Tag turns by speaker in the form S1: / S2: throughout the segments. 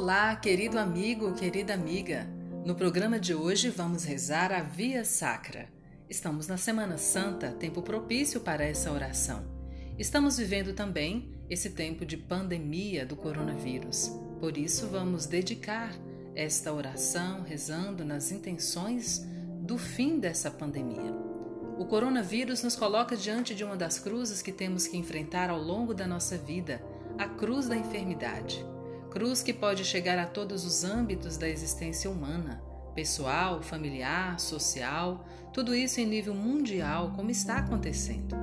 S1: Olá, querido amigo, querida amiga. No programa de hoje vamos rezar a Via Sacra. Estamos na Semana Santa, tempo propício para essa oração. Estamos vivendo também esse tempo de pandemia do coronavírus. Por isso vamos dedicar esta oração rezando nas intenções do fim dessa pandemia. O coronavírus nos coloca diante de uma das cruzes que temos que enfrentar ao longo da nossa vida, a cruz da enfermidade cruz que pode chegar a todos os âmbitos da existência humana, pessoal, familiar, social, tudo isso em nível mundial, como está acontecendo.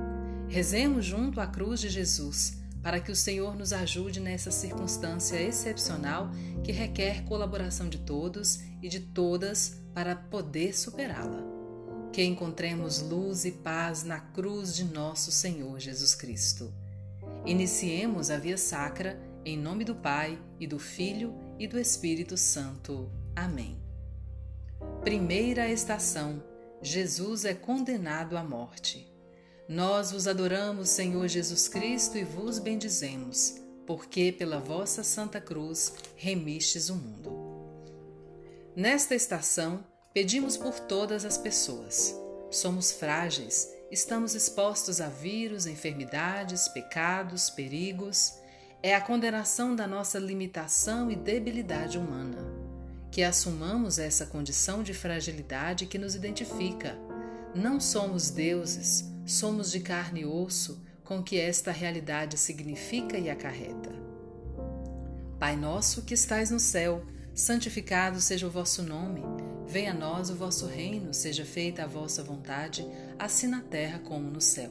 S1: Rezemos junto à cruz de Jesus, para que o Senhor nos ajude nessa circunstância excepcional que requer colaboração de todos e de todas para poder superá-la. Que encontremos luz e paz na cruz de nosso Senhor Jesus Cristo. Iniciemos a via sacra em nome do Pai, e do Filho, e do Espírito Santo. Amém. Primeira estação: Jesus é condenado à morte. Nós vos adoramos, Senhor Jesus Cristo, e vos bendizemos, porque pela vossa Santa Cruz remistes o mundo. Nesta estação, pedimos por todas as pessoas. Somos frágeis, estamos expostos a vírus, enfermidades, pecados, perigos é a condenação da nossa limitação e debilidade humana. Que assumamos essa condição de fragilidade que nos identifica. Não somos deuses, somos de carne e osso, com que esta realidade significa e acarreta. Pai nosso que estais no céu, santificado seja o vosso nome. Venha a nós o vosso reino, seja feita a vossa vontade, assim na terra como no céu.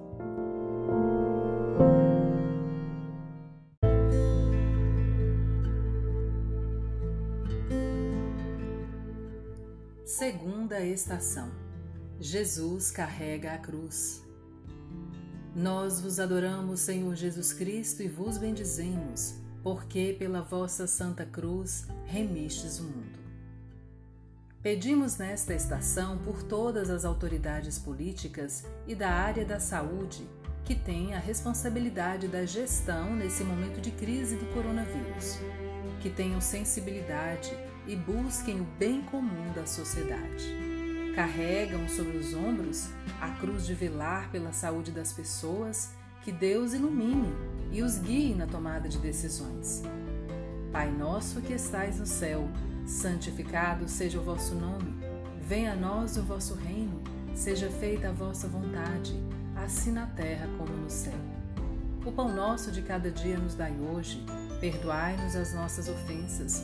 S1: Segunda estação. Jesus carrega a cruz. Nós vos adoramos, Senhor Jesus Cristo, e vos bendizemos, porque pela vossa santa cruz remistes o mundo. Pedimos nesta estação por todas as autoridades políticas e da área da saúde que têm a responsabilidade da gestão nesse momento de crise do coronavírus, que tenham sensibilidade e busquem o bem comum da sociedade. Carregam sobre os ombros a cruz de velar pela saúde das pessoas, que Deus ilumine e os guie na tomada de decisões. Pai nosso que estais no céu, santificado seja o vosso nome. Venha a nós o vosso reino, seja feita a vossa vontade, assim na terra como no céu. O pão nosso de cada dia nos dai hoje, perdoai-nos as nossas ofensas,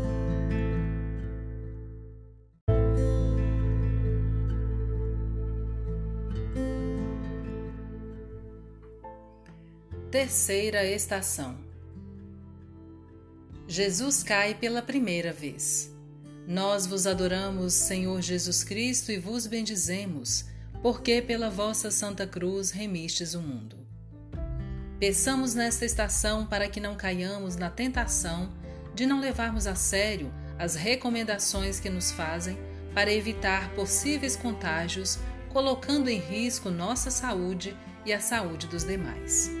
S1: Terceira estação. Jesus cai pela primeira vez. Nós vos adoramos, Senhor Jesus Cristo, e vos bendizemos, porque pela vossa Santa Cruz remistes o mundo. Peçamos nesta estação para que não caiamos na tentação de não levarmos a sério as recomendações que nos fazem para evitar possíveis contágios, colocando em risco nossa saúde e a saúde dos demais.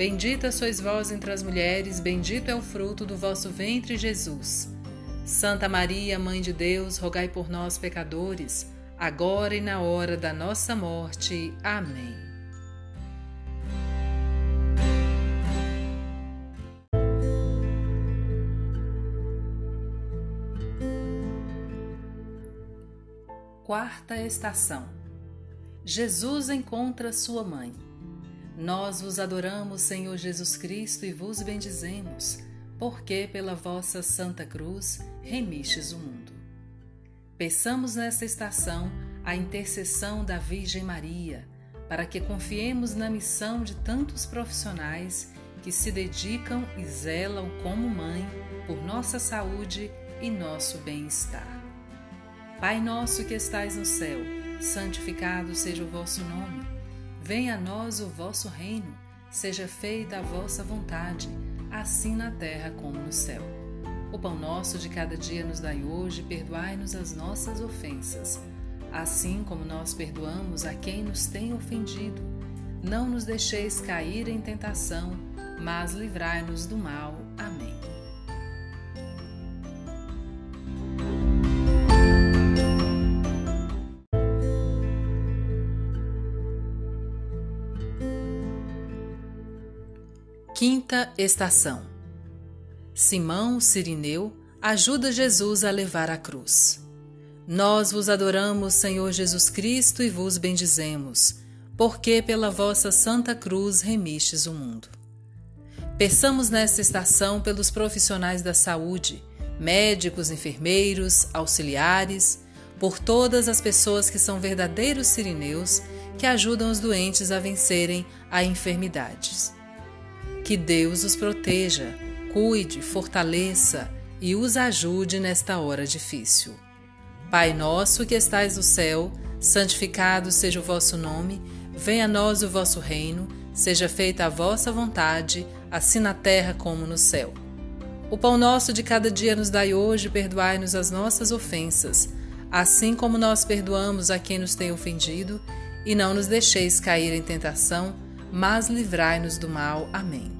S1: Bendita sois vós entre as mulheres, bendito é o fruto do vosso ventre, Jesus. Santa Maria, Mãe de Deus, rogai por nós, pecadores, agora e na hora da nossa morte. Amém. Quarta estação. Jesus encontra sua mãe. Nós vos adoramos, Senhor Jesus Cristo, e vos bendizemos, porque pela vossa Santa Cruz remistes o mundo. Peçamos nesta estação a intercessão da Virgem Maria, para que confiemos na missão de tantos profissionais que se dedicam e zelam como mãe por nossa saúde e nosso bem-estar. Pai nosso que estais no céu, santificado seja o vosso nome. Venha a nós o vosso reino, seja feita a vossa vontade, assim na terra como no céu. O pão nosso de cada dia nos dai hoje, perdoai-nos as nossas ofensas, assim como nós perdoamos a quem nos tem ofendido. Não nos deixeis cair em tentação, mas livrai-nos do mal. Quinta estação. Simão Sirineu ajuda Jesus a levar a cruz. Nós vos adoramos, Senhor Jesus Cristo, e vos bendizemos, porque pela vossa santa cruz remistes o mundo. Peçamos nesta estação pelos profissionais da saúde, médicos, enfermeiros, auxiliares, por todas as pessoas que são verdadeiros sirineus que ajudam os doentes a vencerem a enfermidades. Que Deus os proteja, cuide, fortaleça e os ajude nesta hora difícil. Pai nosso que estais no céu, santificado seja o vosso nome, venha a nós o vosso reino, seja feita a vossa vontade, assim na terra como no céu. O pão nosso de cada dia nos dai hoje, perdoai-nos as nossas ofensas, assim como nós perdoamos a quem nos tem ofendido, e não nos deixeis cair em tentação, mas livrai-nos do mal. Amém.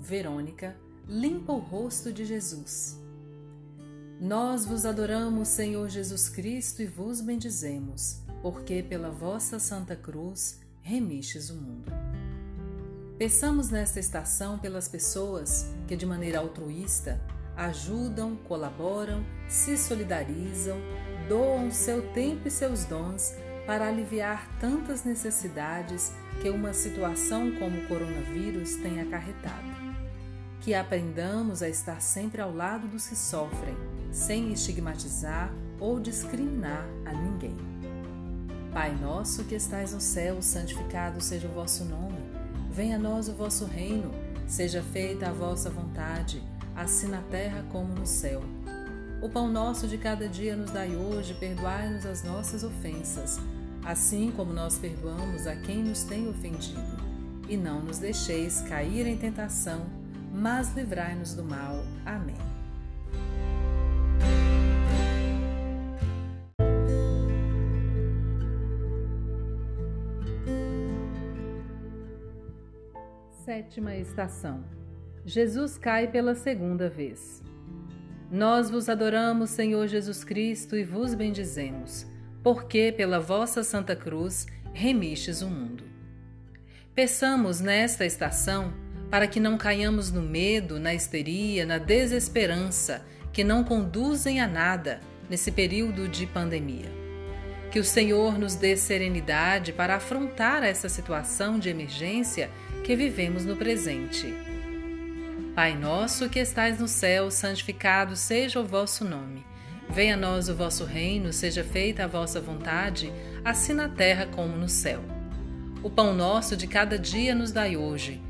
S1: Verônica, limpa o rosto de Jesus. Nós vos adoramos, Senhor Jesus Cristo, e vos bendizemos, porque pela vossa Santa Cruz remistes o mundo. Peçamos nesta estação pelas pessoas que, de maneira altruísta, ajudam, colaboram, se solidarizam, doam seu tempo e seus dons para aliviar tantas necessidades que uma situação como o coronavírus tem acarretado que aprendamos a estar sempre ao lado dos que sofrem, sem estigmatizar ou discriminar a ninguém. Pai nosso que estais no céu, santificado seja o vosso nome. Venha a nós o vosso reino, seja feita a vossa vontade, assim na terra como no céu. O pão nosso de cada dia nos dai hoje, perdoai-nos as nossas ofensas, assim como nós perdoamos a quem nos tem ofendido. E não nos deixeis cair em tentação, mas livrai-nos do mal. Amém. Sétima estação. Jesus cai pela segunda vez. Nós vos adoramos, Senhor Jesus Cristo, e vos bendizemos, porque pela vossa Santa Cruz remistes o mundo. Peçamos nesta estação para que não caiamos no medo, na histeria, na desesperança que não conduzem a nada nesse período de pandemia. Que o Senhor nos dê serenidade para afrontar essa situação de emergência que vivemos no presente. Pai nosso que estais no céu, santificado seja o vosso nome. Venha a nós o vosso reino, seja feita a vossa vontade, assim na terra como no céu. O pão nosso de cada dia nos dai hoje.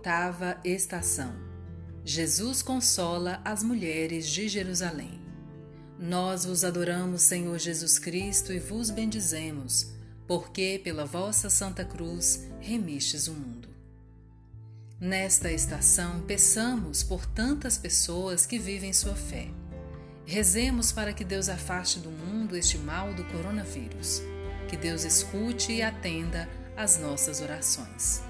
S1: Oitava estação. Jesus consola as mulheres de Jerusalém. Nós vos adoramos, Senhor Jesus Cristo, e vos bendizemos, porque pela vossa Santa Cruz remistes o mundo. Nesta estação, peçamos por tantas pessoas que vivem sua fé. Rezemos para que Deus afaste do mundo este mal do coronavírus. Que Deus escute e atenda às nossas orações.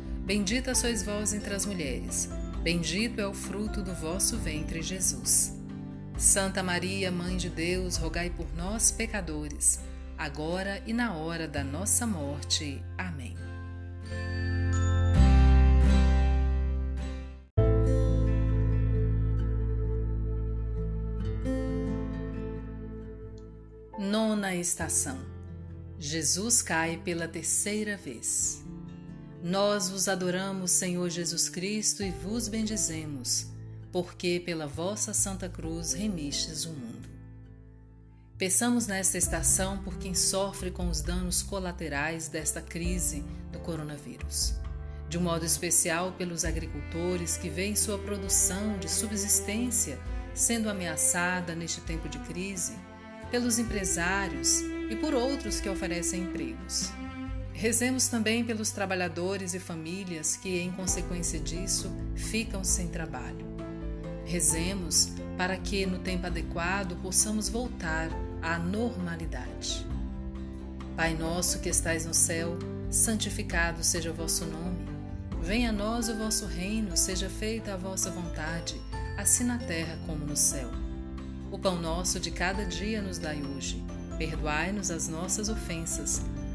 S1: bendita sois vós entre as mulheres, bendito é o fruto do vosso ventre, Jesus. Santa Maria, Mãe de Deus, rogai por nós, pecadores, agora e na hora da nossa morte. Amém. Nona estação. Jesus cai pela terceira vez. Nós vos adoramos, Senhor Jesus Cristo, e vos bendizemos porque pela vossa Santa Cruz remistes o mundo. Peçamos nesta estação por quem sofre com os danos colaterais desta crise do coronavírus. De um modo especial pelos agricultores que veem sua produção de subsistência sendo ameaçada neste tempo de crise, pelos empresários e por outros que oferecem empregos. Rezemos também pelos trabalhadores e famílias que, em consequência disso, ficam sem trabalho. Rezemos para que, no tempo adequado, possamos voltar à normalidade. Pai nosso que estais no céu, santificado seja o vosso nome. Venha a nós o vosso reino, seja feita a vossa vontade, assim na terra como no céu. O pão nosso de cada dia nos dai hoje. Perdoai-nos as nossas ofensas,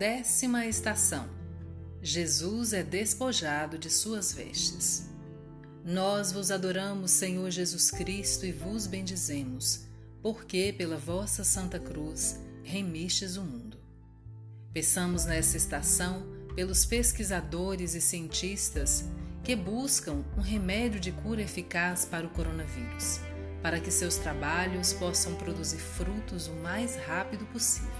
S1: Décima estação. Jesus é despojado de suas vestes. Nós vos adoramos, Senhor Jesus Cristo, e vos bendizemos, porque pela vossa Santa Cruz remistes o mundo. Peçamos nessa estação pelos pesquisadores e cientistas que buscam um remédio de cura eficaz para o coronavírus, para que seus trabalhos possam produzir frutos o mais rápido possível.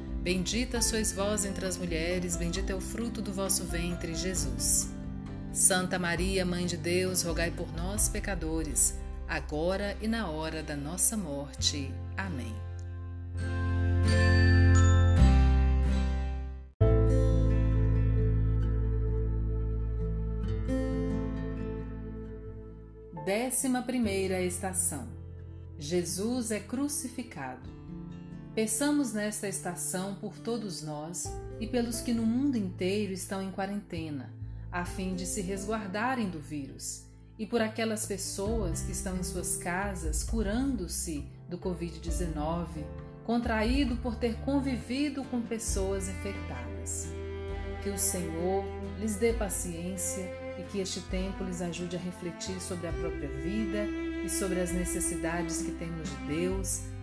S1: Bendita sois vós entre as mulheres, bendito é o fruto do vosso ventre, Jesus. Santa Maria, Mãe de Deus, rogai por nós, pecadores, agora e na hora da nossa morte. Amém. Décima primeira estação. Jesus é crucificado. Peçamos nesta estação por todos nós e pelos que no mundo inteiro estão em quarentena, a fim de se resguardarem do vírus, e por aquelas pessoas que estão em suas casas curando-se do Covid-19, contraído por ter convivido com pessoas infectadas. Que o Senhor lhes dê paciência e que este tempo lhes ajude a refletir sobre a própria vida e sobre as necessidades que temos de Deus,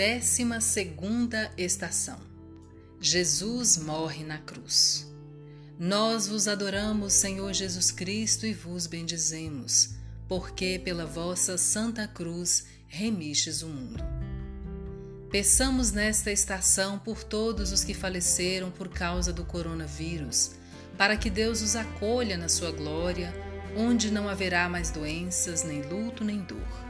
S1: Décima segunda estação. Jesus morre na cruz. Nós vos adoramos, Senhor Jesus Cristo, e vos bendizemos, porque pela vossa santa cruz remistes o mundo. Peçamos nesta estação por todos os que faleceram por causa do coronavírus, para que Deus os acolha na sua glória, onde não haverá mais doenças, nem luto, nem dor.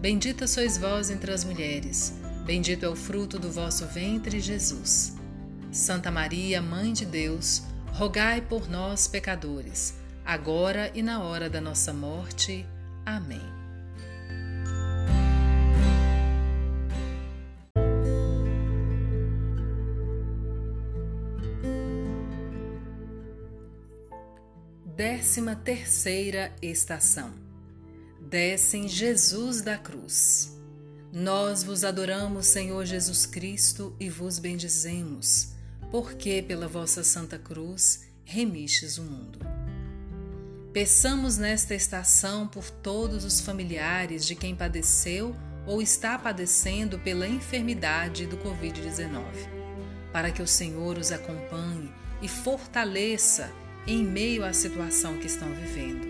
S1: Bendita sois vós entre as mulheres, bendito é o fruto do vosso ventre, Jesus. Santa Maria, Mãe de Deus, rogai por nós, pecadores, agora e na hora da nossa morte. Amém. Décima terceira estação descem Jesus da cruz. Nós vos adoramos, Senhor Jesus Cristo, e vos bendizemos, porque pela vossa Santa Cruz remistes o mundo. Peçamos nesta estação por todos os familiares de quem padeceu ou está padecendo pela enfermidade do Covid-19, para que o Senhor os acompanhe e fortaleça em meio à situação que estão vivendo.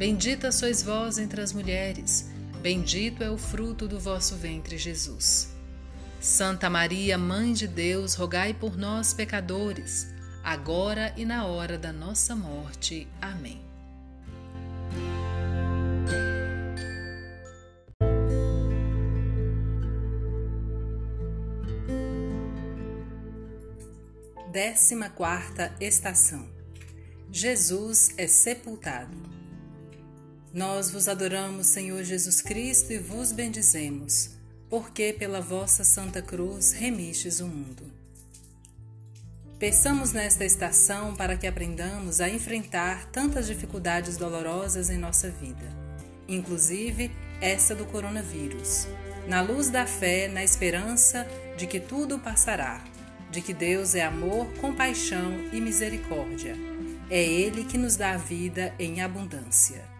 S1: Bendita sois vós entre as mulheres, bendito é o fruto do vosso ventre, Jesus. Santa Maria, Mãe de Deus, rogai por nós, pecadores, agora e na hora da nossa morte. Amém. Décima quarta estação. Jesus é sepultado. Nós vos adoramos, Senhor Jesus Cristo, e vos bendizemos, porque pela vossa Santa Cruz remistes o mundo. Peçamos nesta estação para que aprendamos a enfrentar tantas dificuldades dolorosas em nossa vida, inclusive essa do coronavírus. na luz da fé, na esperança de que tudo passará, de que Deus é amor, compaixão e misericórdia. É Ele que nos dá a vida em abundância.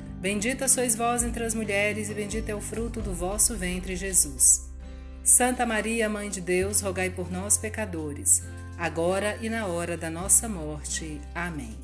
S1: Bendita sois vós entre as mulheres, e bendito é o fruto do vosso ventre, Jesus. Santa Maria, Mãe de Deus, rogai por nós, pecadores, agora e na hora da nossa morte. Amém.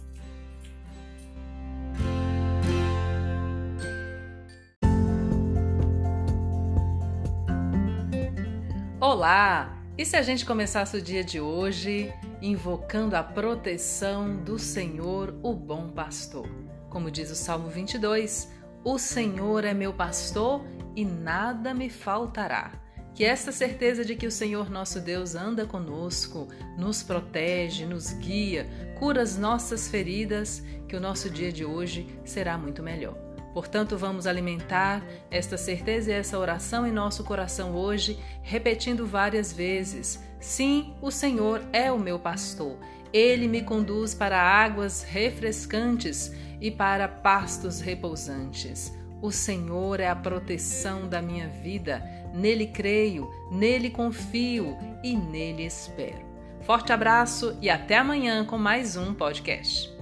S1: Olá! E se a gente começasse o dia de hoje invocando a proteção do Senhor, o bom pastor? Como diz o Salmo 22, o Senhor é meu pastor e nada me faltará. Que esta certeza de que o Senhor nosso Deus anda conosco, nos protege, nos guia, cura as nossas feridas, que o nosso dia de hoje será muito melhor. Portanto, vamos alimentar esta certeza e essa oração em nosso coração hoje, repetindo várias vezes: Sim, o Senhor é o meu pastor. Ele me conduz para águas refrescantes e para pastos repousantes. O Senhor é a proteção da minha vida. Nele creio, nele confio e nele espero. Forte abraço e até amanhã com mais um podcast.